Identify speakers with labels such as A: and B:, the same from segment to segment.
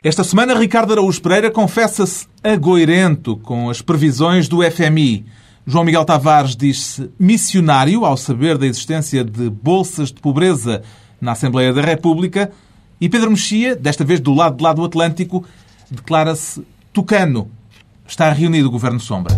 A: Esta semana, Ricardo Araújo Pereira confessa-se agoirento com as previsões do FMI. João Miguel Tavares diz-se missionário ao saber da existência de bolsas de pobreza na Assembleia da República. E Pedro Mexia, desta vez do lado de lá do Atlântico, declara-se tucano. Está reunido o Governo Sombra.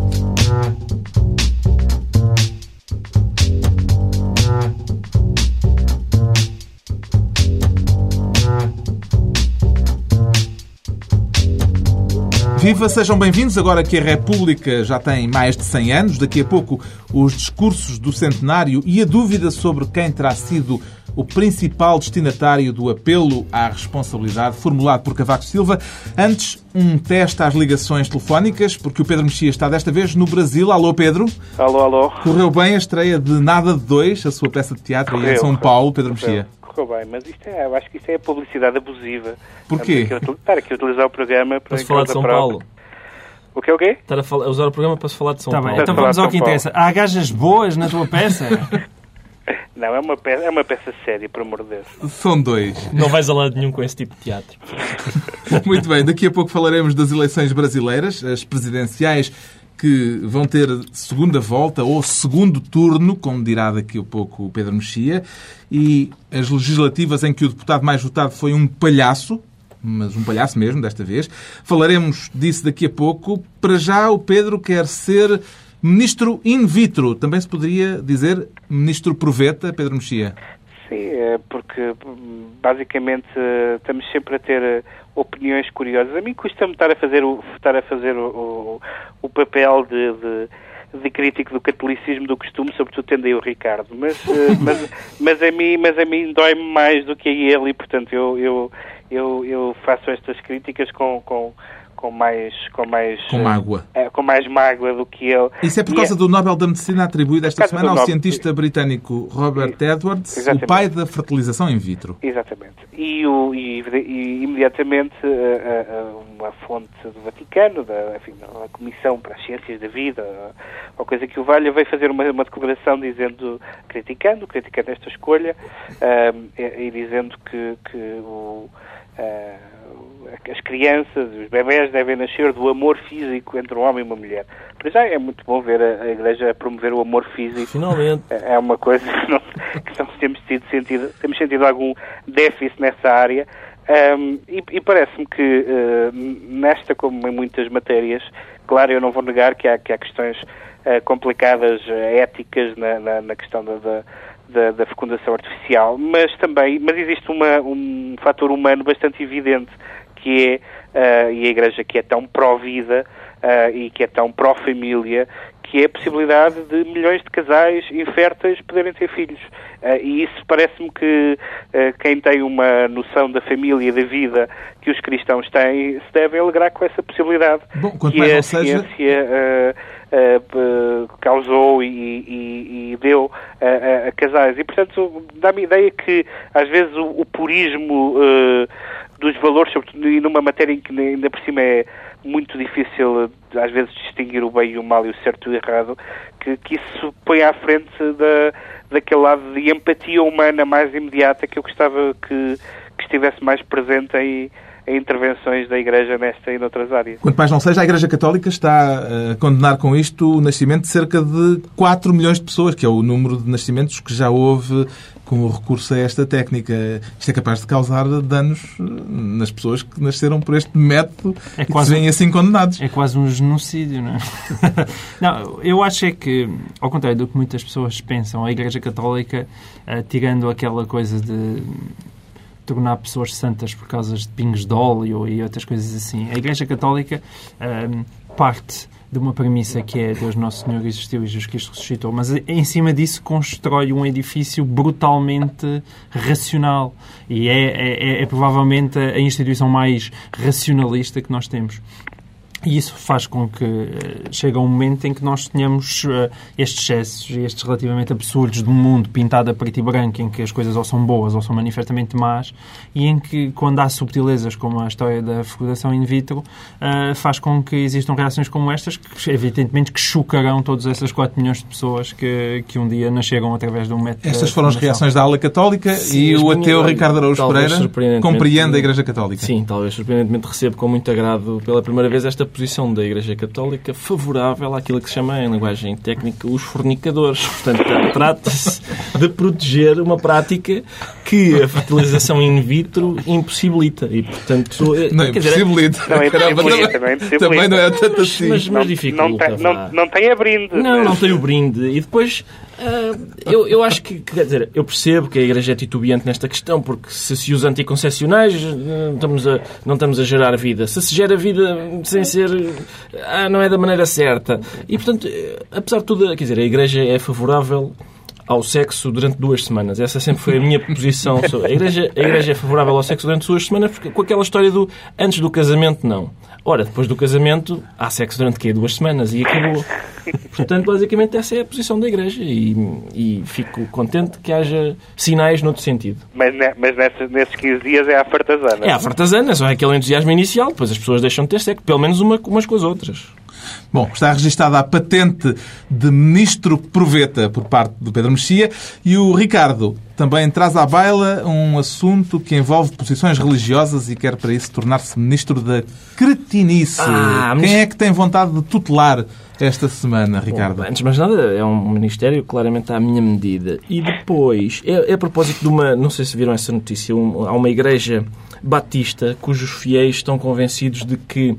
A: Viva, sejam bem-vindos. Agora que a República já tem mais de 100 anos, daqui a pouco os discursos do centenário e a dúvida sobre quem terá sido o principal destinatário do apelo à responsabilidade formulado por Cavaco Silva. Antes, um teste às ligações telefónicas, porque o Pedro Mexia está desta vez no Brasil. Alô, Pedro.
B: Alô, alô.
A: Correu bem a estreia de Nada de Dois, a sua peça de teatro
B: Correu,
A: em São. Paulo, Pedro Mexia.
B: Correu bem, mas isto é, eu acho que isto é publicidade abusiva.
A: Porquê?
B: Estar aqui a utilizar o programa para
C: Para se falar de São. Paulo.
B: O que é o quê?
C: Estar a, falar- a usar o programa para se falar de São
D: Tá
C: Paulo.
D: bem, então vamos ao que interessa. Há gajas boas na tua peça?
B: Não, é uma peça, é uma peça séria, por amor de Deus.
A: São dois.
C: Não vais a lado nenhum com esse tipo de teatro.
A: Muito bem, daqui a pouco falaremos das eleições brasileiras, as presidenciais que vão ter segunda volta ou segundo turno, como dirá daqui a pouco o Pedro Mexia, e as legislativas em que o deputado mais votado foi um palhaço, mas um palhaço mesmo, desta vez. Falaremos disso daqui a pouco. Para já, o Pedro quer ser ministro in vitro. Também se poderia dizer ministro proveta, Pedro Mexia.
B: Sim, é porque hum, basicamente eh, estamos sempre a ter eh, opiniões curiosas. A mim custa-me estar a fazer o, estar a fazer o, o, o papel de, de, de crítico do catolicismo do costume, sobretudo tendo aí o Ricardo. Mas, eh, mas, mas a mim, mas a mim dói-me mais do que a ele e, portanto, eu, eu, eu, eu faço estas críticas com, com, com mais... Com mais
A: Com mágoa.
B: eh, com mais mágoa do que ele.
A: Isso é por
B: E
A: causa do Nobel da Medicina atribuído esta semana ao
B: Nobel.
A: cientista britânico Robert Edwards,
B: Exatamente.
A: o pai da fertilização in vitro.
B: Exatamente. E, o, e, e imediatamente eh, eh, uma fonte do Vaticano, da, enfim, da Comissão para as Ciências da Vida, ou coisa que o valha, veio fazer uma, uma declaração dizendo, criticando, criticando esta escolha e, e dizendo que, que o, as crianças, os bebés devem nascer do amor físico entre um homem e uma mulher. Para já é muito bom ver a, a Igreja promover o amor físico
C: Finalmente.
B: é uma coisa que, não, que não temos tido sentido, temos sentido algum déficit nessa área. Ahm, e e parece-me que ah, nesta, como em muitas matérias, claro, eu não vou negar que há, que há questões ah, complicadas, ah, éticas na, na, na questão da, da, da- da fecundação artificial, mas também, mas existe uma, um fator humano bastante evidente que é, ah, e a Igreja que é tão pró-vida ah, e que é tão pró-família, que é a possibilidade de milhões de casais inférteis poderem ter filhos. Ah, e isso parece-me que ah, quem tem uma noção da família e da vida que os cristãos têm se deve alegrar com essa possibilidade
A: Bom, quanto
B: que
A: mais
B: a
A: não seja-
B: ciência ah, p- causou e, e- e deu a, a- casais. E, portanto, dá-me a ideia que, às vezes, o, o purismo dos valores, sobretudo e numa matéria em que ainda por cima é muito difícil, eh, às vezes, distinguir o bem e o mal e o certo e o errado, que, que isso põe à frente da, daquele lado de empatia humana mais imediata que eu gostava que, que estivesse mais presente em, intervenções da Igreja nesta e noutras áreas.
A: Quanto mais não seja, a Igreja Católica está eh, a condenar com isto o nascimento de cerca de 4 milhões de pessoas, que é o número de nascimentos que já houve com o recurso a esta técnica. Isto é capaz de causar danos eh, nas pessoas que nasceram por este método
D: É
A: e que
D: quase-
A: se veem assim condenados.
D: É quase um genocídio, não é? Não, eu acho é que, ao contrário do que muitas pessoas pensam, a Igreja Católica, eh, tirando aquela coisa de tornar pessoas santas por causa de pingos de óleo e outras coisas assim, a Igreja Católica eh, parte de uma premissa que é Deus Nosso Senhor existiu e Jesus Cristo ressuscitou, mas em cima disso constrói um edifício brutalmente racional e é, é- é- é provavelmente a instituição mais racionalista que nós temos. E isso faz com que eh, chegue a um momento em que nós tenhamos eh, estes excessos, estes relativamente absurdos do mundo pintado a preto e branco, em que as coisas ou são boas ou são manifestamente más, e em que, quando há subtilezas, como a história da fecundação in vitro, eh, faz com que existam reações como estas, que evidentemente que chocarão todas essas 4 milhões de pessoas que, que um dia nasceram através de um método
A: Estas
D: de
A: foram as reações da ala católica
C: Sim,
A: e o ateu Ricardo Araújo Pereira compreende a Igreja Católica.
C: Sim, talvez surpreendentemente recebo com muito agrado pela primeira vez esta posição da Igreja Católica favorável àquilo que se chama em linguagem técnica os fornicadores. Portanto, trata-se de proteger uma prática que a fertilização in vitro impossibilita. E, portanto, eh,
A: Não é
C: quer dizer,
A: impossibilita.
B: Não é impossibilita,
A: também-
B: não é impossibilita.
A: Também não é tanto assim.
C: mas, mas dificulta.
B: não, tem, não, não tem a brinde.
C: Não, não tem o brinde. E depois, ah, eu, eu acho que, quer dizer, eu percebo que a Igreja é titubeante nesta questão, porque se se usa anticoncepcionais, não estamos a, não estamos a gerar vida. Se se gera vida sem ser. Ah, não é da maneira certa. E, portanto, eh, apesar de tudo, quer dizer, a Igreja é favorável ao sexo durante duas semanas. Essa sempre foi a minha posição. sobre- A igreja, a igreja é favorável ao sexo durante duas semanas porque, com aquela história do antes do casamento, não. Ora, depois do casamento, há sexo durante quê? Duas semanas e acabou. Portanto, basicamente, essa é a posição da igreja e, e fico contente que haja sinais noutro sentido.
B: Mas, mas nesses, nesses 15 dias é a fartazana.
C: É a fartazana, só é aquele entusiasmo inicial, depois as pessoas deixam de ter sexo, pelo menos uma, umas com as outras.
A: Bom, está registada a patente de ministro proveta por parte do Pedro Mexia e o Ricardo também traz à baila um assunto que envolve posições religiosas e quer para isso tornar-se ministro da cretinice.
C: Ah, mas-
A: Quem é que tem vontade de tutelar esta semana, Ricardo?
C: Bom, antes de mais nada, é um ministério claramente à minha medida. E depois, é, é a propósito de uma. Não sei se viram essa notícia. um- há uma igreja batista cujos fiéis estão convencidos de que.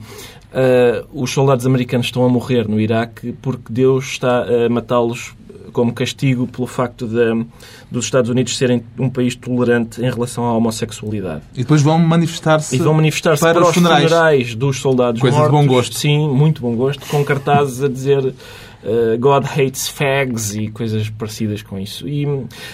C: Ah, os soldados americanos estão a morrer no Iraque porque Deus está a matá-los como castigo pelo facto de, dos Estados Unidos serem um país tolerante em relação à homossexualidade.
A: E depois vão manifestar-se
C: vão manifestar-se
A: para
C: para,
A: os funerais.
C: funerais, dos soldados
A: Coisa de
C: mortos.
A: bom gosto.
C: Sim, muito bom gosto, com cartazes a dizer eh, God hates fags e coisas parecidas com isso. E,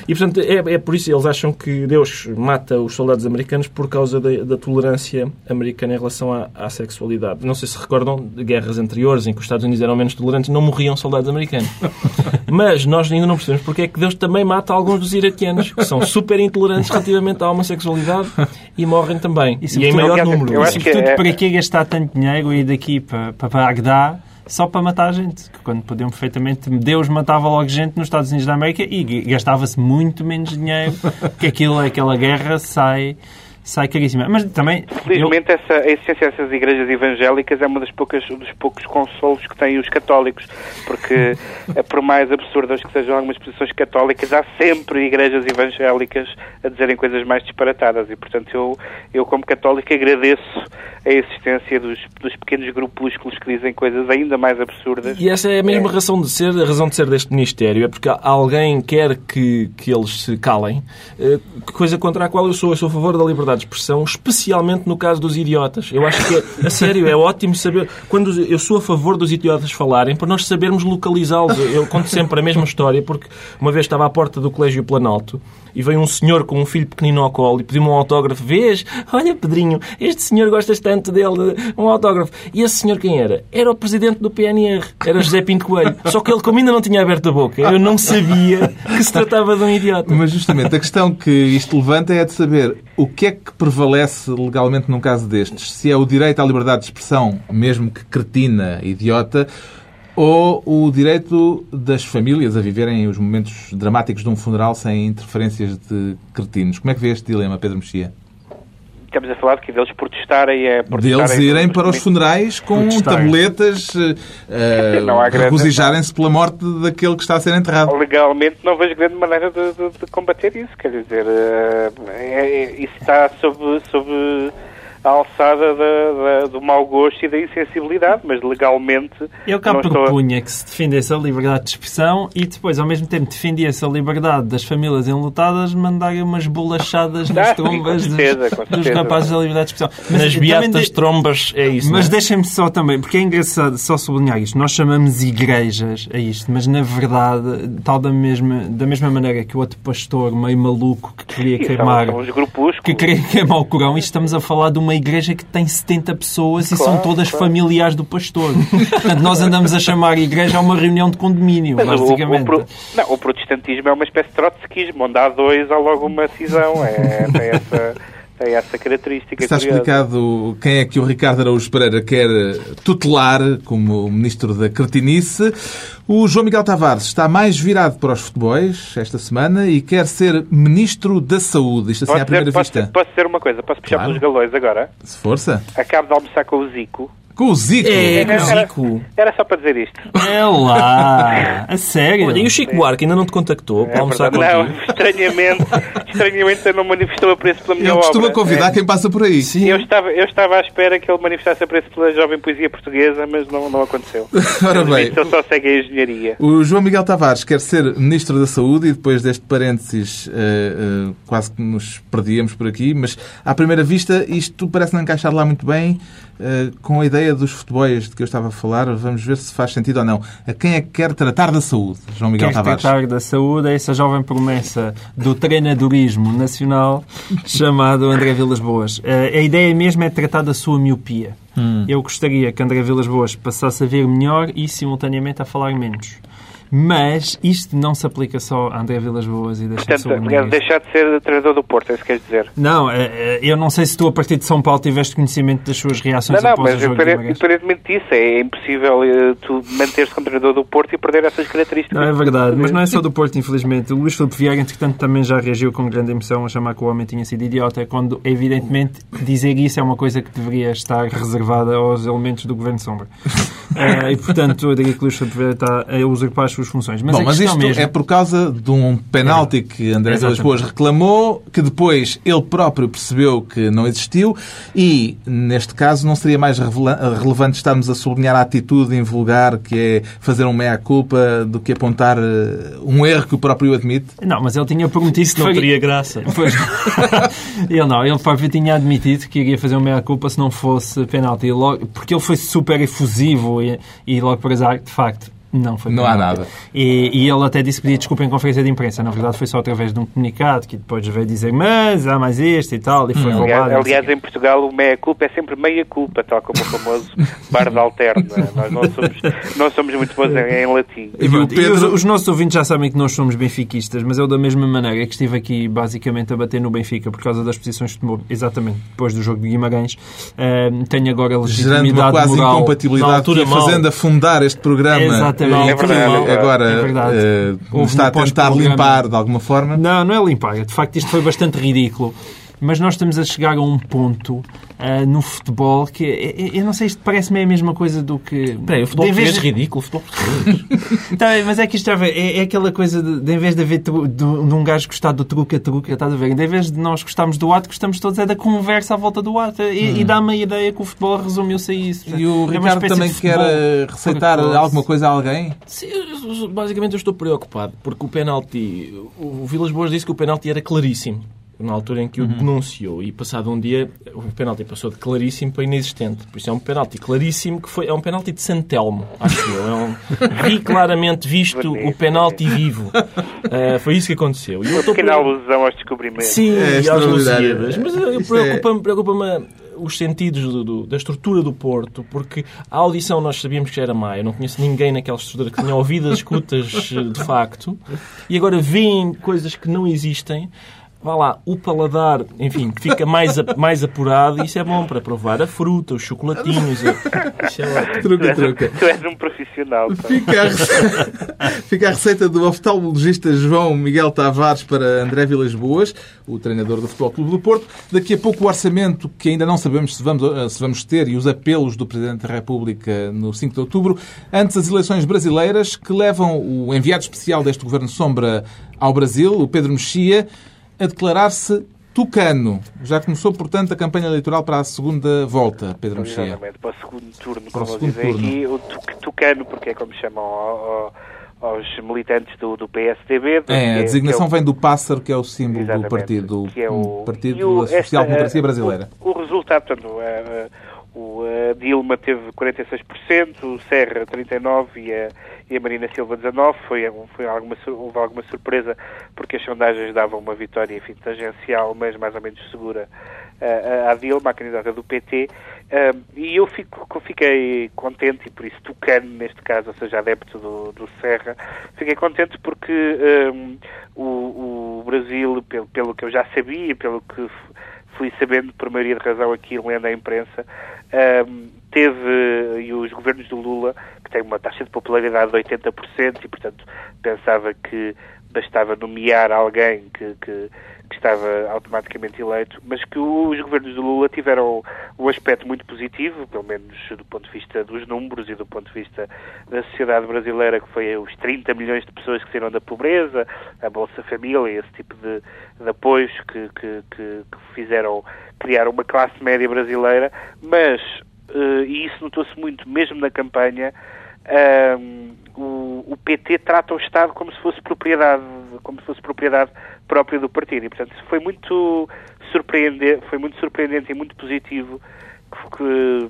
C: e portanto, é, é por isso eles acham que Deus mata os soldados americanos por causa da, da tolerância americana em relação à, à sexualidade. Não sei se recordam de guerras anteriores em que os Estados Unidos eram menos tolerantes, não morriam soldados americanos. Mas nós ainda não percebemos porque é que Deus também mata alguns dos iraquianos, que são super intolerantes relativamente à homossexualidade e morrem também.
D: E,
C: E, em maior
B: eu
C: número.
B: acho
D: E,
B: que
D: sobretudo,
B: é-
D: para que gastar tanto dinheiro e ir daqui para, para Bagdá só para matar gente? Que Quando podiam perfeitamente... Deus matava logo gente nos Estados Unidos da América e gastava-se muito menos dinheiro, que aquilo, aquela guerra sai, sai caríssima. Mas também... eu-
B: Felizmente, essa, a existência dessas igrejas evangélicas é uma das poucas, um dos poucos consolos que têm os católicos, porque, eh, por mais absurdas que sejam algumas posições católicas, há sempre igrejas evangélicas a dizerem coisas mais disparatadas e, portanto, eu, eu como católico, agradeço a existência dos, dos pequenos grupúsculos que dizem coisas ainda mais absurdas.
C: E essa é a mesma razão de ser, a razão de ser deste Ministério, é porque alguém quer que, que eles se calem, eh, coisa contra a qual eu sou. Eu sou a favor da liberdade de expressão, especialmente no caso dos idiotas. Eu acho que, é, a sério, é ótimo saber. Quando eu sou a favor dos idiotas falarem, para nós sabermos localizá-los. Eu conto sempre a mesma história, porque uma vez estava à porta do Colégio Planalto e veio um senhor com um filho pequenino ao colo e pediu-me um autógrafo. Vês? Olha, Pedrinho, este senhor gostas tanto dele, um autógrafo. E esse senhor quem era? Era o presidente do PNR, era José Pinto Coelho. Só que ele, como ainda não tinha aberto a boca, eu não sabia que se tratava de um idiota.
A: Mas justamente a questão que isto levanta é de saber o que é que prevalece legalmente num caso destes. Se é o direito à liberdade de expressão, mesmo que cretina, idiota, ou o direito das famílias a viverem os momentos dramáticos de um funeral sem interferências de cretinos. Como é que vê este dilema, Pedro Mexia?
B: Estamos a falar de que deles protestarem é protestarem
A: Deles irem para os funerais com
B: há grande-
A: regozijarem-se pela morte daquele que está a ser enterrado.
B: Legalmente não vejo grande maneira de, de- de combater isso. Quer dizer, eh, é- é- isso está sob, sob a alçada da- da- do mau gosto e da insensibilidade, mas legalmente
D: Eu cá
B: não estou
D: propunha que se defendesse a liberdade de expressão e depois, ao mesmo tempo, defendia-se a liberdade das famílias enlutadas mandarem umas bolachadas nas
B: Ah,
D: trombas
B: com
D: dos,
B: certeza,
D: dos
B: certeza.
D: rapazes da liberdade de expressão. Mas
C: Nas beatas
D: de-
C: trombas é isso.
D: Mas
C: é?
D: deixem-me só também, porque é engraçado só sublinhar isto. Nós chamamos igrejas a isto, mas na verdade, tal da mesma, da mesma maneira que o outro pastor meio maluco que queria queimar que queria queimar o Corão, e estamos a falar de uma igreja que tem 70 pessoas e
B: Claro,
D: são todas
B: claro.
D: familiares do pastor. Portanto, nós andamos a chamar a igreja a uma reunião de condomínio,
B: Mas o, o,
D: basicamente.
B: pro- não, o protestantismo é uma espécie de trotskismo, onde há dois, há logo uma cisão. É, tem, essa, tem essa característica.
A: Está
B: curiosa.
A: explicado quem é que o Ricardo Araújo Pereira quer tutelar como Ministro da Cretinice. O João Miguel Tavares está mais virado para os futebols esta semana e quer ser Ministro da Saúde. Isto assim
B: Posso
A: à primeira
B: dizer,
A: vista.
B: posso dizer uma coisa? Posso puxar
A: Claro.
B: pelos galões agora?
A: Se força.
B: Acabo de almoçar com o Zico.
A: Com o Zico.
C: É, com o
B: Era-
C: Zico.
B: Era só para dizer isto.
D: É lá! A sério?
C: Olha, e o Chico Buarque ainda não te contactou para
B: É
C: almoçar
B: verdade.
C: contigo?
B: Não, estranhamente, estranhamente ele não manifestou apreço pela minha
A: Ele costuma
B: obra.
A: convidar
B: É.
A: quem passa por aí.
B: Eu estava, eu estava à espera que ele manifestasse apreço pela jovem poesia portuguesa, mas não, não aconteceu.
A: Ora bem,
B: Ele só segue a engenharia.
A: O João Miguel Tavares quer ser Ministro da Saúde e depois deste parênteses eh, eh, quase que nos perdíamos por aqui, mas à primeira vista isto parece não encaixar lá muito bem eh, com a ideia dos futebols de que eu estava a falar. Vamos ver se faz sentido ou não. A quem é que quer tratar da saúde, João Miguel
D: Quer
A: Tavares?
D: tratar da saúde é essa jovem promessa do treinadorismo nacional chamado André Vilas Boas. A ideia mesmo é tratar da sua miopia.
A: Hum.
D: Eu gostaria que André Vilas Boas passasse a ver melhor e simultaneamente a falar menos. Mas isto não se aplica só a André Vilas Boas e deixa de
B: Portanto,
D: sublinhar
B: aliás, deixar de ser treinador do Porto, é isso que queres dizer?
D: Não, eh, eh, eu não sei se tu a partir de São Paulo tiveste conhecimento das suas reações
B: Não, não,
D: após
B: mas
D: o jogo de Guimarães.
B: independentemente disso, é impossível eh, tu manter-se como treinador do Porto e perder essas características.
D: Não, é verdade, mas não é só do Porto, infelizmente. O Luís Filipe Vieira, entretanto, também já reagiu com grande emoção a chamar que o homem tinha sido idiota, quando, evidentemente, dizer isso é uma coisa que deveria estar reservada aos elementos do Governo Sombra. Eh, e, portanto, eu diria que o Luís Filipe Vieira está a usurpar as suas funções. Mas
A: Bom, mas isto
D: mesmo...
A: é por causa de um penalti que André Vilas. Boas reclamou, que depois ele próprio percebeu que não existiu e, neste caso, não seria mais relevante estarmos a sublinhar a atitude invulgar que é fazer um meia-culpa do que apontar eh, um erro que o próprio admite?
D: Não, mas ele tinha prometido
C: Isso não
D: faria-
C: teria graça.
D: Pois. ele não, ele próprio tinha admitido que iria fazer uma meia-culpa se não fosse penalti. Logo- Porque ele foi super efusivo e, e logo por azar, de facto, não foi
A: Não há nada.
D: E, e ele até disse que pedia desculpa em conferência de imprensa. Na verdade, foi só através de um comunicado que depois veio dizer mas há mais este e tal, e foi
A: Hum.
D: roubado.
B: Aliás,
D: não
B: aliás, em Portugal o meia-culpa é sempre meia-culpa, tal como o famoso bar de alterno. não é? Nós não somos, não somos muito bons em, em latim.
D: E,
A: E
D: e
A: Pedro-
D: os, os nossos ouvintes já sabem que nós somos benfiquistas, mas eu da mesma maneira que estive aqui basicamente a bater no Benfica por causa das posições que tomou exatamente depois do jogo de Guimarães, eh, tenho agora a
A: Gerando uma
D: legitimidade
A: quase
D: moral.
A: incompatibilidade ia
C: mal.
A: fazendo afundar este programa.
D: Exatamente.
A: E
B: É verdade,
A: que agora
D: é verdade. Houve
A: está a tentar limpar de alguma forma.
D: Não, não é limpar. De facto, isto foi bastante ridículo. Mas nós estamos a chegar a um ponto ah, no futebol que é- é- eu não sei, isto parece-me a mesma coisa do que.
C: Peraí, o futebol
D: de em vez
C: português é ridículo. O futebol português.
D: Tá mas é que isto é, é aquela coisa de, de em vez de haver tru, de, de um gajo gostar do truque a truque, estás a ver? De em vez de nós gostarmos do ato, gostamos todos é da conversa à volta do ato. E, e dá-me a ideia que o futebol resumiu-se a isso.
A: E o
D: É
A: Ricardo também quer eh, receitar alguma coisa a alguém?
C: Sim, basicamente eu estou preocupado, porque o penalti... O Vilas Boas disse que o penalti era claríssimo. Na altura em que o denunciou e passado um dia o penalti passou de claríssimo para inexistente. Por isso é um penalti claríssimo que foi é um penalti de Santelmo, acho eu. É um, vi claramente visto o penalti vivo. Ah, foi isso que aconteceu. E eu
B: Uma
C: estou
B: pequena
C: pre-
B: alusão aos descobrimentos.
C: Sim,
A: É
C: e aos. Lusíadas. Mas eh,
A: Isto é-
C: preocupa-me preocupa os sentidos do- do- da estrutura do Porto, porque a audição nós sabíamos que já era má. Eu não conheço ninguém naquela estrutura que tenha ouvido as escutas eh, de facto. E agora veem coisas que não existem. Vá lá, o paladar, enfim, que fica mais, a- mais apurado. Isso é bom para provar a fruta, os chocolatinhos. a- é
A: Truca,
B: és, um-
A: truca.
B: tu és um profissional. pá.
A: Fica a, receita, fica a receita do oftalmologista João Miguel Tavares para André Vilas Boas, o treinador do Futebol Clube do Porto. Daqui a pouco o orçamento, que ainda não sabemos se vamos, eh, se vamos ter, e os apelos do Presidente da República no 5 de outubro, antes das eleições brasileiras, que levam o enviado especial deste Governo Sombra ao Brasil, o Pedro Mexia, a declarar-se tucano. Já começou, portanto, a campanha eleitoral para a segunda volta, Pedro Mexia.
B: Para o segundo turno,
A: Para o
B: como
A: segundo
B: dizem
A: turno.
B: aqui, o tu- tucano, porque é como chamam ao- ao- aos militantes do, do PSDB. do-
A: É, a designação
B: que é o-
A: vem do pássaro, que é o símbolo
B: Exatamente,
A: do partido,
B: que é o-
A: Partido
B: o-
A: da Social Democracia
B: eh,
A: Brasileira.
B: O, o resultado, portanto, eh, eh, o a Dilma teve 46%, o Serra 39% e a, e a Marina Silva 19%. Foi, foi alguma, houve alguma surpresa porque as sondagens davam uma vitória, enfim, tangencial, mas mais ou menos segura à Dilma, a candidata do PT. e eu fico, fiquei contente, e por isso tucano neste caso, ou seja, adepto do, do Serra, fiquei contente porque um, o, o, Brasil, pelo, pelo que eu já sabia, pelo que fui sabendo por maioria de razão aqui lendo a imprensa, um, teve, e os governos do Lula, que têm uma taxa de popularidade de 80%, e portanto pensava que bastava nomear alguém que, que, que, estava automaticamente eleito, mas que os governos do Lula tiveram um aspecto muito positivo, pelo menos do ponto de vista dos números e do ponto de vista da sociedade brasileira, que foi os 30 milhões de pessoas que saíram da pobreza, a Bolsa Família, esse tipo de, de apoios que, que, que, fizeram criar uma classe média brasileira, mas, uh, e isso notou-se muito mesmo na campanha, o, PT trata o Estado como se fosse propriedade, como se fosse propriedade própria do partido. E, portanto, foi muito surpreendente, foi muito surpreendente e muito positivo que,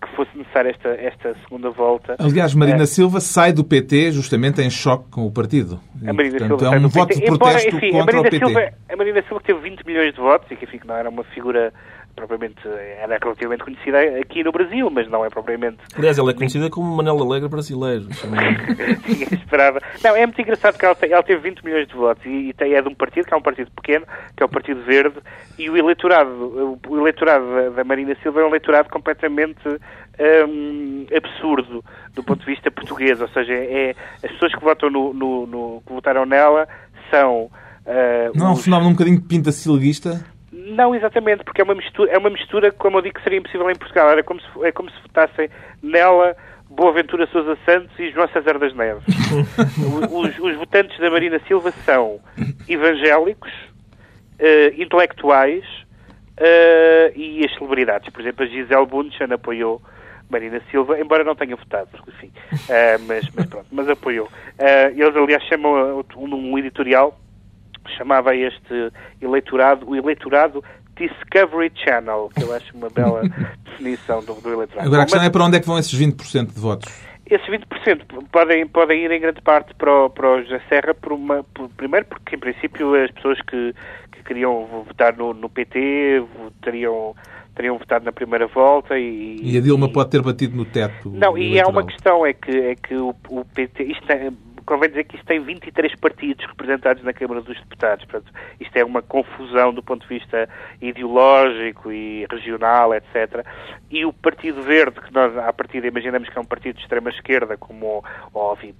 B: que fosse necessária esta, esta segunda volta.
A: Aliás, Marina é. Silva sai do PT justamente em choque com o partido.
B: A Marina portanto, Silva é um voto PT. de protesto Embora, enfim, contra o PT. Silva, a Marina Silva teve 20 milhões de votos e que, enfim, não era uma figura propriamente era relativamente conhecida aqui no Brasil, mas não é propriamente.
C: Aliás, ela é conhecida como Manela Alegre brasileiro.
B: Tinha esperava. Não, é muito engraçado que ela, ela teve 20 milhões de votos e, e, é de um partido que é um partido pequeno, que é o Partido Verde, e o eleitorado, o eleitorado da, da Marina Silva é um eleitorado completamente hum, absurdo do ponto de vista português, ou seja, é, as pessoas que votam no, no, no que votaram nela são
A: Uh, não é um fenómeno um bocadinho pinta silguista?
B: Não, exatamente, porque é uma mistura, é uma mistura como eu digo, que seria impossível em Portugal. Era como se, é como se votassem nela Boaventura Sousa Santos e João César das Neves. os, os, votantes da Marina Silva são evangélicos, uh, intelectuais uh, e as celebridades. Por exemplo, a Gisele Bundchen apoiou Marina Silva, embora não tenha votado, enfim, uh, mas, mas, pronto, mas apoiou. eles, aliás, chamam um editorial chamava este eleitorado o eleitorado Discovery Channel, que eu acho uma bela definição do, do eleitorado.
A: Agora a questão mas, é para onde é que vão esses 20% de votos?
B: Esses 20% podem, podem ir em grande parte para o, para o José Serra, por uma, por, primeiro porque, em princípio, as pessoas que, que queriam votar no, no PT teriam, teriam votado na primeira volta e...
A: E a Dilma e, pode ter batido no teto
B: Não, e há uma questão, é que, é que o, o PT... Isto é, convém dizer que isto tem 23 partidos representados na Câmara dos Deputados. Portanto, isto é uma confusão do ponto de vista ideológico e regional, etc. E o Partido Verde, que nós, à partida, imaginamos que é um partido de extrema-esquerda, como, óbvio,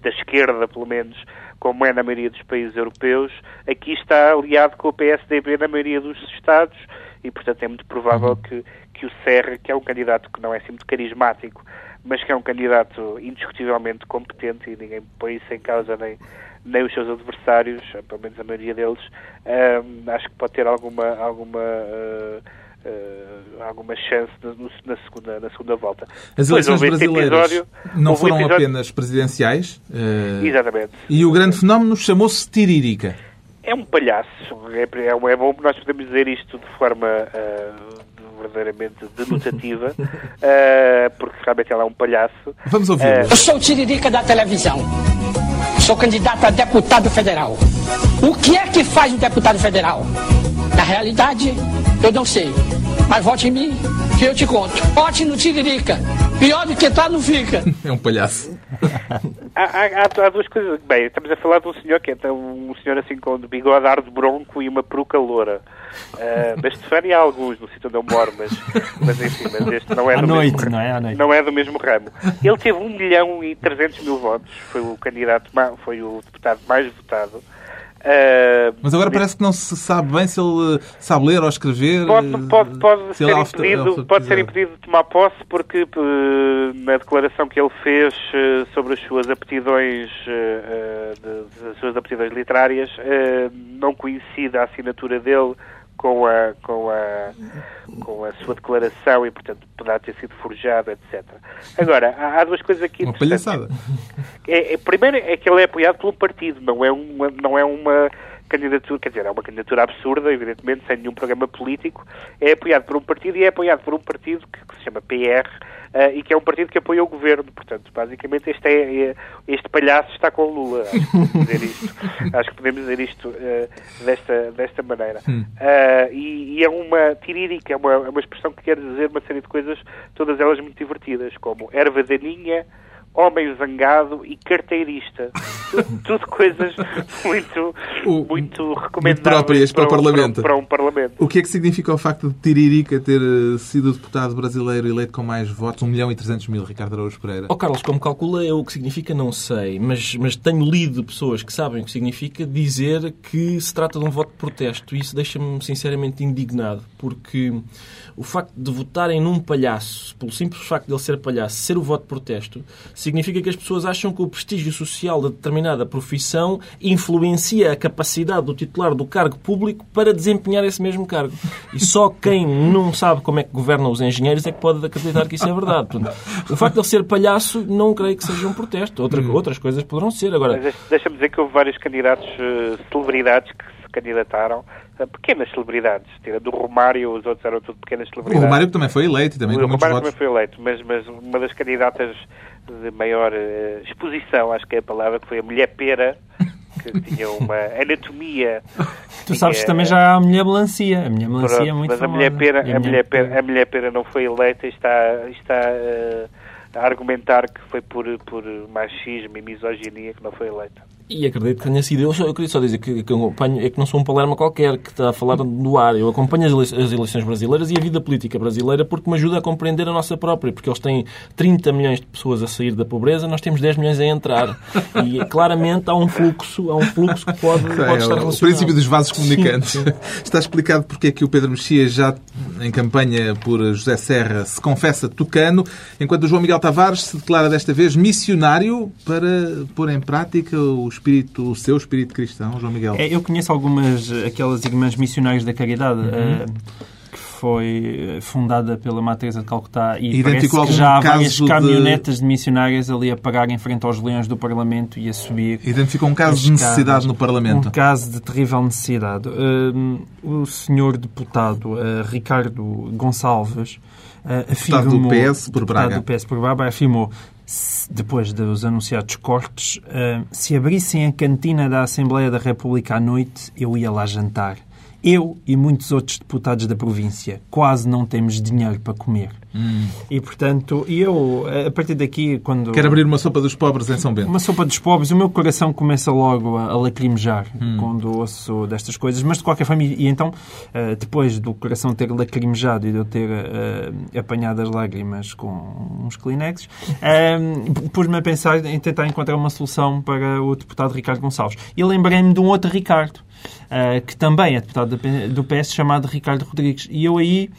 B: da esquerda, pelo menos, como é na maioria dos países europeus, aqui está aliado com o PSDB na maioria dos Estados e, portanto, é muito provável uhum. que, que o Serra, que é um candidato que não é assim muito carismático, mas que é um candidato indiscutivelmente competente e ninguém põe isso em causa nem, nem os seus adversários, pelo menos a maioria deles, um, acho que pode ter alguma, alguma, uh, uh, alguma chance na, segunda, na segunda volta.
A: As eleições brasileiras episódio, não foram episódio... apenas presidenciais?
B: Uh, Exatamente.
A: E o grande fenómeno chamou-se Tiririca.
B: É um palhaço. É, é, é bom nós podemos dizer isto de forma verdadeiramente denotativa, uh, porque realmente ela é um palhaço.
A: Vamos ouvir. Uh,
E: eu sou o Tiririca da televisão. Sou candidato a deputado federal. O que é que faz um deputado federal? Na realidade, eu não sei. Mas vote em mim, que eu te conto. Vote no Tiririca. Pior do que tá, não fica.
A: É um palhaço.
B: Há, há, há, duas coisas. Bem, estamos a falar de um senhor que é um senhor assim com bigode ar de bronco e uma peruca loura. Uh, da Estefânia há alguns no sítio onde eu moro, mas, mas enfim, mas este não é, do
D: noite,
B: mesmo,
D: não, é? À noite.
B: não é do mesmo ramo. Ele teve 1 milhão e 300 mil votos, foi o candidato, foi o deputado mais votado.
A: Uh, Mas agora parece que não se sabe bem se ele sabe ler ou escrever.
B: Pode, pode, pode, ser, impedido, pode ser impedido de tomar posse porque na declaração que ele fez uh, sobre as suas aptidões, uh, de, de, as suas aptidões literárias, não coincide a assinatura dele com a, com a, com a sua declaração e, portanto, poderá ter sido forjado, etc. Agora, há, há duas coisas aqui.
A: Uma palhaçada.
B: É, é, primeiro é que ele é apoiado pelo partido, não é uma, não é uma candidatura, quer dizer, é uma candidatura absurda, evidentemente, sem nenhum programa político, é apoiado por um partido e é apoiado por um partido que, que se chama PR uh, e que é um partido que apoia o governo. Portanto, basicamente, este, é, é este palhaço está com Lula. Acho que podemos dizer isto, acho que podemos dizer isto uh, desta, desta maneira. Uh, e, e, é uma tirírica, é uma, é uma expressão que quer dizer uma série de coisas, todas elas muito divertidas, como erva daninha, homem zangado e carteirista. tudo, coisas muito, o, muito recomendáveis
A: próprias para, para, o Parlamento.
B: Para, para, um Parlamento.
A: O que é que significa o facto de Tiririca ter eh, sido o deputado brasileiro eleito com mais votos, 1 milhão e 300 mil, Ricardo Araújo Pereira?
C: Oh, Carlos, como calcula, eu o que significa não sei, mas, mas tenho lido pessoas que sabem o que significa dizer que se trata de um voto de protesto e isso deixa-me sinceramente indignado, porque o facto de votarem num palhaço, pelo simples facto de ele ser palhaço, ser o voto de protesto, significa que as pessoas acham que o prestígio social de determinada profissão influencia a capacidade do titular do cargo público para desempenhar esse mesmo cargo. E só quem não sabe como é que governa os engenheiros é que pode acreditar que isso é verdade. Portanto, o facto de ele ser palhaço não creio que seja um protesto. Outra, outras coisas poderão ser. Agora,
B: Deixa-me dizer que houve vários candidatos, uh, celebridades, que se candidataram pequenas celebridades. Do Romário, os outros eram tudo pequenas celebridades.
A: O Romário também foi eleito. Também
B: o
A: Romário
B: também foi eleito, mas, mas uma das candidatas de maior uh, exposição, acho que é a palavra, que foi a Mulher Pera, que tinha uma anatomia.
D: Tu tinha... sabes que também já há a Mulher Melancia. A Mulher Melancia Pronto, é muito
B: Mas a mulher, pera, a, mulher pera, a Mulher Pera não foi eleita e está... está uh, a argumentar que foi por, por machismo e misoginia que não foi eleita.
C: E acredito que tenha sido. Eu, só, eu queria só dizer que, que acompanho, é que não sou um palerma qualquer que está a falar no ar. Eu acompanho as, as eleições brasileiras e a vida política brasileira porque me ajuda a compreender a nossa própria. Porque eles têm 30 milhões de pessoas a sair da pobreza, nós temos 10 milhões a entrar. E claramente há um fluxo, há um fluxo que pode, pode é, estar relacionado.
A: O princípio dos vasos comunicantes. Sim, sim. Está explicado porque é que o Pedro Mexia, já em campanha por José Serra, se confessa tucano, enquanto o João Miguel Tavares se declara desta vez missionário para pôr em prática os espírito, o seu espírito cristão, João Miguel?
D: É, eu conheço algumas, aquelas irmãs missionárias da caridade. Uhum. Uh, que foi fundada pela Materesa de Calcutá e parece que já há várias caminhonetas de... de missionárias ali a pagar em frente aos leões do Parlamento e a subir.
A: Identificou um caso de necessidade no Parlamento.
D: Um caso de terrível necessidade. Uh, o senhor deputado uh, Ricardo Gonçalves
A: afirmou... Deputado do PS por Braga.
D: do PS por Braga afirmou depois dos anunciados cortes, uh, se abrissem a cantina da Assembleia da República à noite, eu ia lá jantar. Eu e muitos outros deputados da província quase não temos dinheiro para comer. Hum. E, portanto, eu, a partir daqui, quando...
A: Quero abrir uma sopa dos pobres em São Bento.
D: Uma sopa dos pobres. O meu coração começa logo a, a lacrimejar hum. quando ouço destas coisas. Mas, de qualquer forma, e então, uh, depois do coração ter lacrimejado e de eu ter uh, apanhado as lágrimas com uns Kleenex, uh, pus-me a pensar em tentar encontrar uma solução para o deputado Ricardo Gonçalves. E lembrei-me de um outro Ricardo, que também é deputado do PS, chamado Ricardo Rodrigues. E eu aí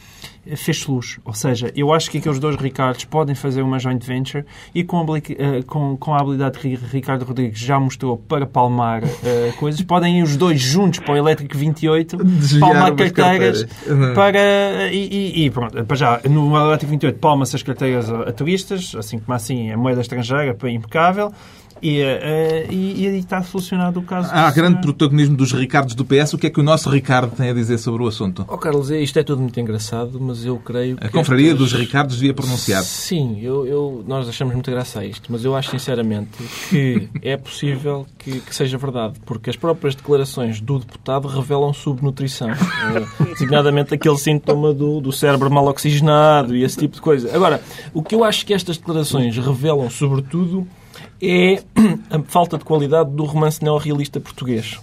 D: fez luz. Ou seja, eu acho que aqueles dois Ricardos podem fazer uma joint venture e com a, eh, com, com a habilidade que Ricardo Rodrigues já mostrou para palmar uh, coisas, podem ir os dois juntos para o Elétrico 28, Desviar palmar carteiras, carteiras. para. E, e, e, pronto, para já, no Elétrico 28 palma-se as carteiras a, a turistas, assim como assim a moeda estrangeira, impecável. E, uh, e, e, está solucionado o caso.
A: Há grande protagonismo dos Ricardos do PS. O que é que o nosso Ricardo tem a dizer sobre o assunto?
C: Oh, Carlos, é, isto é tudo muito engraçado, mas eu creio que.
A: A confraria estas... dos Ricardos devia pronunciar.
C: Sim, eu, eu, nós achamos muita graça a isto, mas eu acho sinceramente que é possível que, que seja verdade, porque as próprias declarações do deputado revelam subnutrição, uh, designadamente aquele sintoma do, do cérebro mal oxigenado e esse tipo de coisa. Agora, o que eu acho que estas declarações revelam, sobretudo, é a falta de qualidade do romance neorrealista português.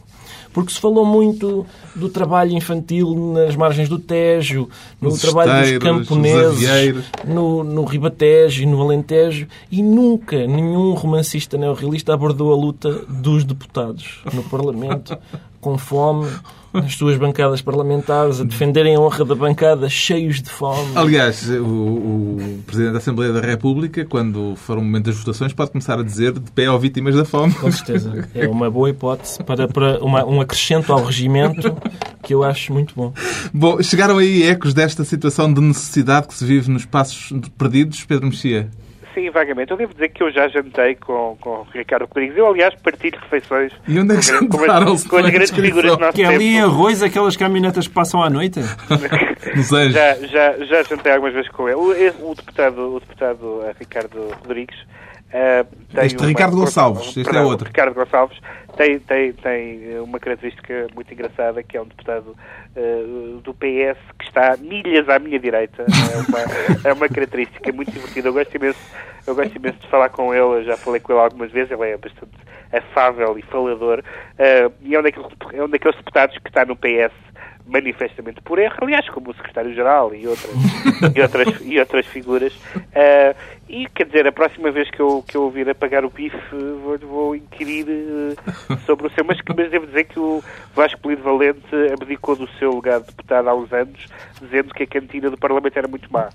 C: Porque se falou muito do trabalho infantil nas margens do Tejo, no Os trabalho dos camponeses, no, no Ribatejo e no Alentejo, e nunca nenhum romancista neorrealista abordou a luta dos deputados no Parlamento, com fome, nas suas bancadas parlamentares, a defenderem a honra da bancada, cheios de fome.
A: Aliás, o, o Presidente da Assembleia da República, quando for o momento das votações, pode começar a dizer de pé ao vítimas da fome.
C: Com certeza. É uma boa hipótese para, para uma, um acrescento ao regimento que eu acho muito bom.
A: Bom, chegaram aí ecos desta situação de necessidade que se vive nos passos perdidos, Pedro Mexia?
B: Sim, vagamente. Eu devo dizer que eu já jantei com, com o Ricardo Rodrigues. Eu, aliás, partilho refeições
A: E onde é que
B: com, as, com as grandes
A: não
B: figuras do nosso
D: Que é ali em
B: tempo.
D: arroz, aquelas caminhonetas que passam à noite.
A: Nos Anjos.
B: Já, já, já jantei algumas vezes com ele. O, o deputado, o deputado eh, Ricardo Rodrigues. Tem
A: Este Ricardo Gonçalves, este é
B: perdão,
A: outro.
B: Ricardo Gonçalves tem, tem, tem uma característica muito engraçada que é um deputado eh, do PS que está milhas à minha direita. É uma, é uma característica muito divertida. Eu gosto imenso, eu gosto imenso de falar com ele. Eu já falei com ele algumas vezes. Ele é bastante afável e falador. Eh, e é um, daqueles, é um daqueles deputados que está no PS manifestamente por erro, aliás, como o secretário-geral e outras, e outras, e outras figuras. Eh, e, quer dizer, a próxima vez que eu, que eu ouvir apagar o bife, vou, vou inquirir eh, sobre o seu. Mas, mas devo dizer que o Vasco Polido Valente abdicou do seu lugar de deputado há uns anos, dizendo que a cantina do Parlamento era muito má.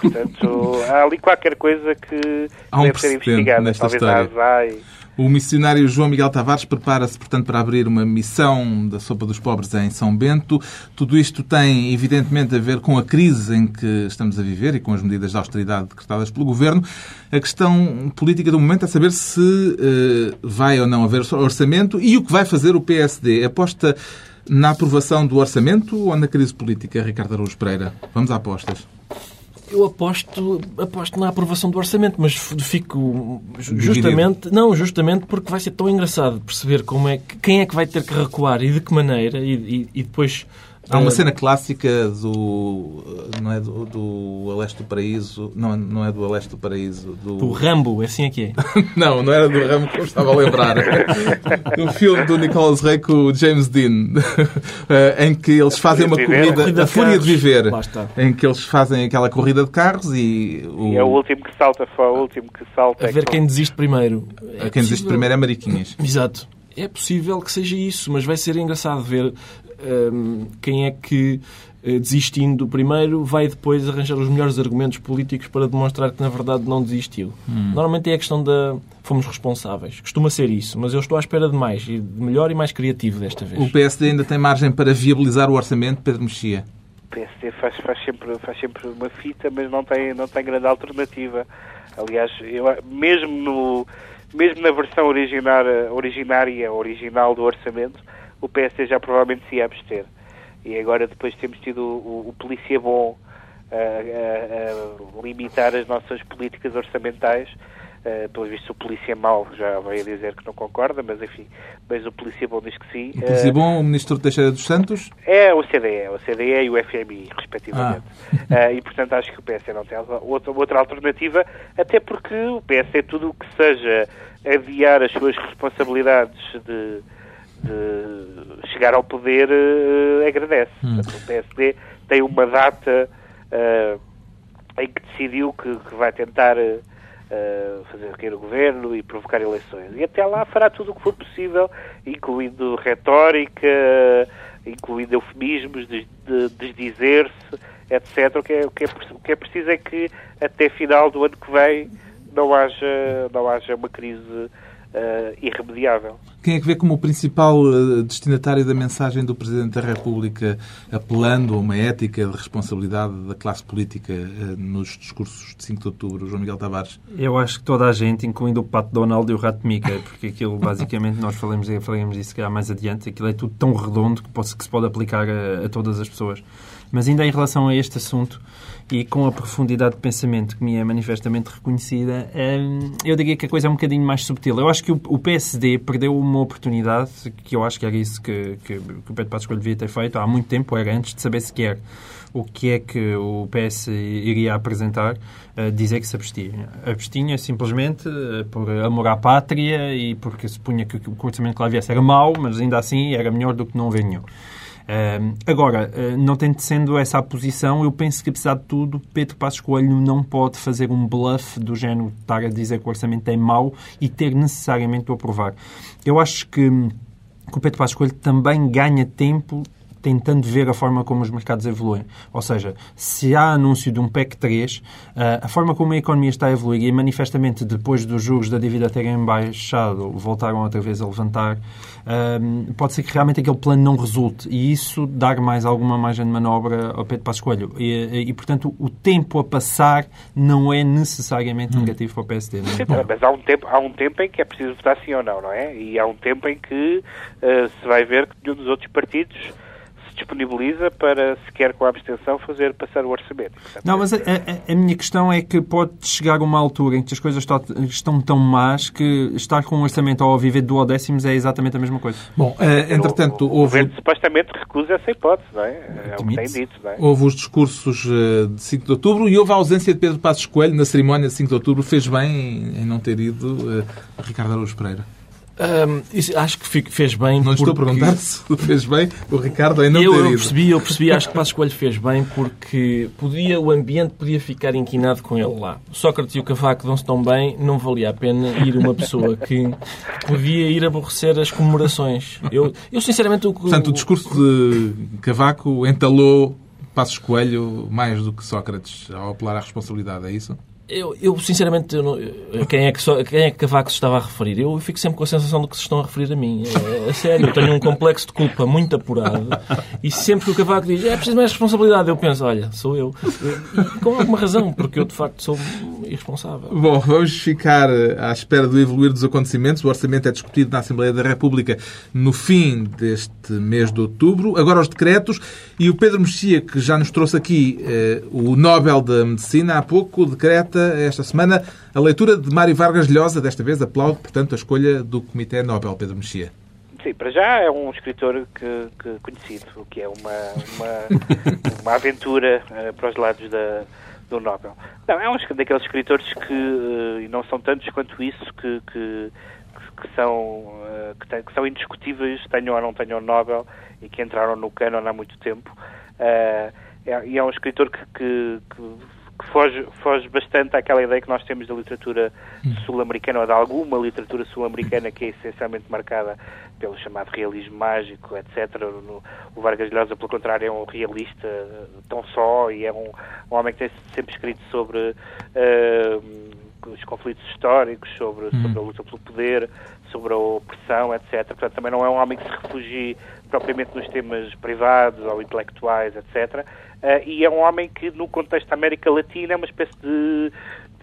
B: Portanto, há ali qualquer coisa que
A: um
B: deve ser investigada. Talvez
A: história.
B: a ASAI.
A: O missionário João Miguel Tavares prepara-se, portanto, para abrir uma missão da Sopa dos Pobres em São Bento. Tudo isto tem, evidentemente, a ver com a crise em que estamos a viver e com as medidas de austeridade decretadas pelo Governo. A questão política do momento é saber se eh, vai ou não haver orçamento e o que vai fazer o PSD. Aposta na aprovação do orçamento ou na crise política, Ricardo Araújo Pereira? Vamos a apostas.
C: Eu aposto, aposto na aprovação do orçamento, mas fico ju- justamente, não, justamente porque vai ser tão engraçado perceber como é que, quem é que vai ter que recuar e de que maneira e, e- e depois
A: Há uma
C: eh,
A: cena clássica do. Não é do, do Aleste do Paraíso. Não, não é do Aleste do Paraíso. Do...
C: do Rambo, assim é que é.
A: Não, não era do ramo que eu estava a lembrar. do filme do Nicholas Ray com o James Dean, em que eles fazem uma corrida,
C: Corrida
A: a Fúria de. Viver, em que eles fazem aquela corrida de carros e o,
B: E é o último que salta, foi o último que salta.
C: A
B: é
C: ver
B: que-
C: quem desiste primeiro. É
A: quem desiste primeiro é Mariquinhas.
C: Exato. É possível que seja isso, mas vai ser engraçado ver hum, quem é que, eh, desistindo primeiro, vai depois arranjar os melhores argumentos políticos para demonstrar que, na verdade, não desistiu. Normalmente é a questão da fomos responsáveis. Costuma ser isso, mas eu estou à espera de mais, e de melhor e mais criativo desta vez.
A: O PSD ainda tem margem para viabilizar o orçamento, Pedro Mexia.
B: O PSD faz, faz, sempre, faz sempre uma fita, mas não tem, não tem grande alternativa. Aliás, eu, mesmo, no, mesmo na versão originária, originária, original do orçamento, o PSD já provavelmente se ia abster. E agora depois temos tido o, o polícia bom a, a- a limitar as nossas políticas orçamentais. Uh, pelo visto o polícia mau já veio dizer que não concorda, mas enfim, mas o polícia bom diz que sim.
A: O Polícia
B: Uh,
A: Bom, o Ministro Teixeira dos Santos.
B: é o CDE, o CDE e o FMI, respectivamente. Ah, e, portanto, acho que o PS não tem outra, outra alternativa, até porque o PS é tudo o que seja adiar as suas responsabilidades de, de chegar ao poder, eh, agradece. Portanto, o PSD tem uma data ah, em que decidiu que, que vai tentar eh, fazer cair o governo e provocar eleições. E até lá fará tudo o que for possível, incluindo retórica, incluindo eufemismos, des- de- desdizer-se, etc. O que, é, o, que é, o que é preciso é que até final do ano que vem não haja, não haja uma crise eh, irremediável.
A: Quem é que vê como o principal eh, destinatário da mensagem do Presidente da República apelando a uma ética de responsabilidade da classe política eh, nos discursos de 5 de outubro, João Miguel Tavares?
D: Eu acho que toda a gente, incluindo o Pato Donald e o Rato Mica, porque aquilo basicamente nós falamos, falamos disso se calhar mais adiante, aquilo é tudo tão redondo que, pode, que se pode aplicar a, a todas as pessoas. Mas ainda em relação a este assunto e com a profundidade de pensamento que me é manifestamente reconhecida, hum, eu diria que a coisa é um bocadinho mais subtil. Eu acho que o, PSD perdeu uma oportunidade, que eu acho que era isso que, que, que o Pedro Passos Coelho devia ter feito há muito tempo, era antes de saber sequer o que é que o PS iria apresentar, eh, dizer que se abstinha. Abstinha simplesmente eh, por amor à pátria e porque se punha que o orçamento que lá viesse era mau, mas ainda assim era melhor do que não haver nenhum. Agora, ah, não tendo sendo essa a posição, eu penso que, apesar de tudo, Pedro Passos Coelho não pode fazer um bluff do género de estar a dizer que o orçamento é mau e ter necessariamente o aprovar. Eu acho que, que o Pedro Passos Coelho também ganha tempo tentando ver a forma como os mercados evoluem. Ou seja, se há anúncio de um PEC 3, eh, a forma como a economia está a evoluir e manifestamente depois dos juros da dívida terem baixado, voltaram outra vez a levantar, ehm, pode ser que realmente aquele plano não resulte e isso dar mais alguma margem de manobra ao Pedro Passos Coelho. E, e, portanto, o tempo a passar não é necessariamente negativo para o PSD. Não é?
B: Sim, mas há um, tempo, há um tempo em que é preciso votar sim ou não, não é? E há um tempo em que uh, se vai ver que nenhum dos outros partidos se disponibiliza para, sequer com a abstenção, fazer passar o orçamento. Portanto,
D: Não, mas a, a- a minha questão é que pode chegar uma altura em que as coisas estão, estão tão más que estar com um orçamento ou viver de duodécimos é exatamente a mesma coisa.
A: Bom, eh, entretanto,
B: o, o
A: houve,
B: governo supostamente recusa essa hipótese, não é? É o que tem dito, não é?
A: houve os discursos eh, de 5 de outubro e houve a ausência de Pedro Passos Coelho na cerimónia de 5 de outubro. Fez bem em em não ter ido eh, Ricardo Araújo Pereira.
C: Hum, isso acho que fez bem.
A: Não estou a perguntar se fez bem o Ricardo em não
C: eu,
A: ter
C: eu percebi, eu percebi, acho que Passos Coelho fez bem porque podia, o ambiente podia ficar inquinado com ele lá. Sócrates e o Cavaco dão-se tão bem, não valia a pena ir uma pessoa que podia ir aborrecer as comemorações. Eu, eu sinceramente... O,
A: Portanto, o discurso de Cavaco entalou Passos Coelho mais do que Sócrates ao apelar à responsabilidade, é isso?
C: Eu, eu, sinceramente, eu não- eu- quem, é que quem é que Cavaco se estava a referir? Eu fico sempre com a sensação de que se estão a referir a mim. É, é sério, eu tenho um complexo de culpa muito apurado e sempre que o Cavaco diz é preciso mais responsabilidade, eu penso, olha, sou eu. E com alguma razão, porque eu de facto sou irresponsável.
A: Bom, vamos ficar à espera do evoluir dos acontecimentos. O orçamento é discutido na Assembleia da República no fim deste mês de outubro. Agora os decretos. E o Pedro Mexia, que já nos trouxe aqui eh, o Nobel da Medicina há pouco, decreta esta semana a leitura de Mário Vargas Llosa. Desta vez aplaude, portanto, a escolha do Comitê Nobel, Pedro Mexia.
B: Sim, para já é um escritor que, que conhecido, o que é uma, uma, uma aventura eh, para os lados da, do Nobel. Não, é um es- daqueles escritores que, eh, e não são tantos quanto isso, que, que, que são, eh, que, que são indiscutíveis, tenham ou não tenham Nobel, e que entraram no canon há muito tempo. É- e é um escritor que, que, que- foge, foge bastante àquela ideia que nós temos da literatura sul-americana, ou de alguma literatura sul-americana que é essencialmente marcada pelo chamado realismo mágico, etc. O Vargas Llosa, pelo contrário, é um realista eh, tão só e é um, um homem que tem sempre escrito sobre eh, os conflitos históricos, sobre, sobre a luta pelo poder, sobre a opressão, etc. Portanto, também não é um homem que se refugie propriamente nos temas privados ou intelectuais, etc. Eh, e é um homem que, no contexto da América Latina, é uma espécie de,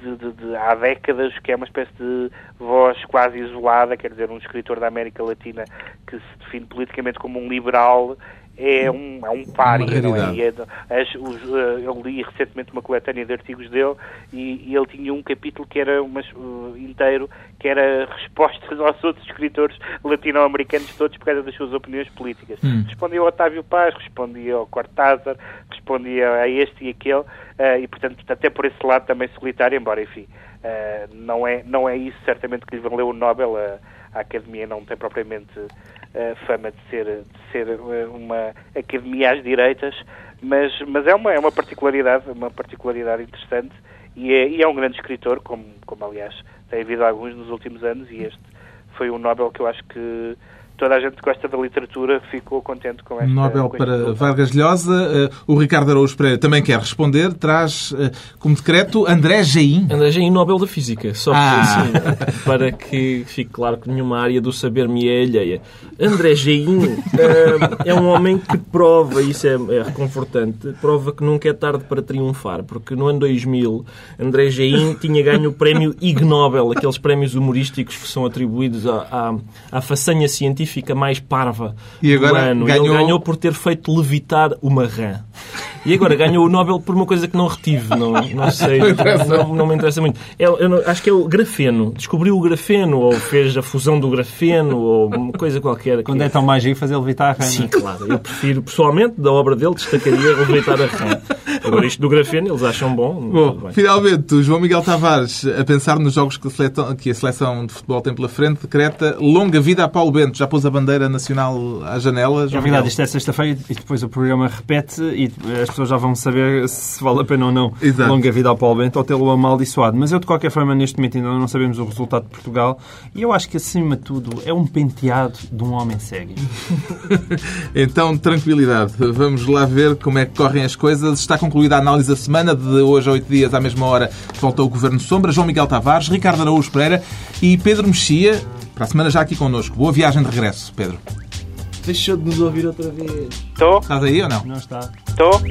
B: de, de- de- há décadas, que é uma espécie de voz quase isolada, quer dizer, um escritor da América Latina que se define politicamente como um liberal, é um, é um pária, não é? é as- os, eh, eu li recentemente uma coletânea de artigos dele e, e ele tinha um capítulo que era umas, uh, inteiro que era respostas aos outros escritores latino-americanos todos por causa das suas opiniões políticas.
A: Hum.
B: Respondia ao Otávio Paz, respondia ao Cortázar, respondia a este e aquele eh, e, portanto, até por esse lado também solitário, embora, enfim, eh, não, é, não é isso certamente que lhe valeu o Nobel. A, a Academia não tem propriamente fama de ser, de ser eh, uma academia às direitas, mas, mas é, uma, é uma particularidade, uma particularidade interessante e é, e é um grande escritor, como, como aliás tem havido alguns nos últimos anos, e este foi um Nobel que eu acho que toda a gente que gosta da literatura ficou contente com esta
A: Nobel
B: com
A: para. Vargas Llosa. Eh, O Ricardo Araújo Pereira também quer responder. Traz eh, como decreto André Jaim.
C: André Jaim Nobel da Física, só
A: Ah.
C: assim, para que fique claro que nenhuma área do saber me é alheia. André Jaim eh, é um homem que prova, isso é, é reconfortante, prova que nunca é tarde para triunfar, porque no ano 2000 André Jaim tinha ganho o prémio Ig Nobel, aqueles prémios humorísticos que são atribuídos à, à, à façanha científica mais parva
A: E agora
C: do ano.
A: ganhou-
C: Ele ganhou por ter feito levitar uma rã. E agora ganhou o Nobel por uma coisa que não retive, não, não sei,
A: Não
C: não, não me interessa muito. É, eu não- acho que é o grafeno. Descobriu o grafeno, ou fez a fusão do grafeno, ou uma coisa qualquer. que-
D: Quando é tão mágico fazer levitar a rã,
C: Sim,
D: não é?
C: claro. Eu prefiro, pessoalmente, da obra dele, destacaria levitar a rã. Agora, isto do grafeno, eles acham bom.
A: Bom, finalmente, o João Miguel Tavares, a pensar nos jogos que a, seleção, que a seleção de futebol tem pela frente, decreta longa vida a Paulo Bento. Já pôs a bandeira nacional à janela.
D: É
A: João
D: verdade,
A: Miguel?
D: isto é sexta-feira e depois o programa repete e as pessoas já vão saber se vale a pena ou não
A: Exato.
D: longa vida ao Paulo Bento ou tê-lo amaldiçoado. Mas eu, de qualquer forma, neste momento ainda não sabemos o resultado de Portugal e eu acho que, acima de tudo, é um penteado de um homem cego.
A: Então, tranquilidade. Vamos lá ver como é que correm as coisas. Está concluída a análise da semana. De hoje a oito dias, à mesma hora, volta o Governo Sombra. João Miguel Tavares, Ricardo Araújo Pereira e Pedro Mexia. Para a semana já aqui connosco. Boa viagem de regresso, Pedro.
C: Deixou de nos ouvir outra vez.
B: Estou?
A: Estás aí ou não?
D: Não está?
B: Estou?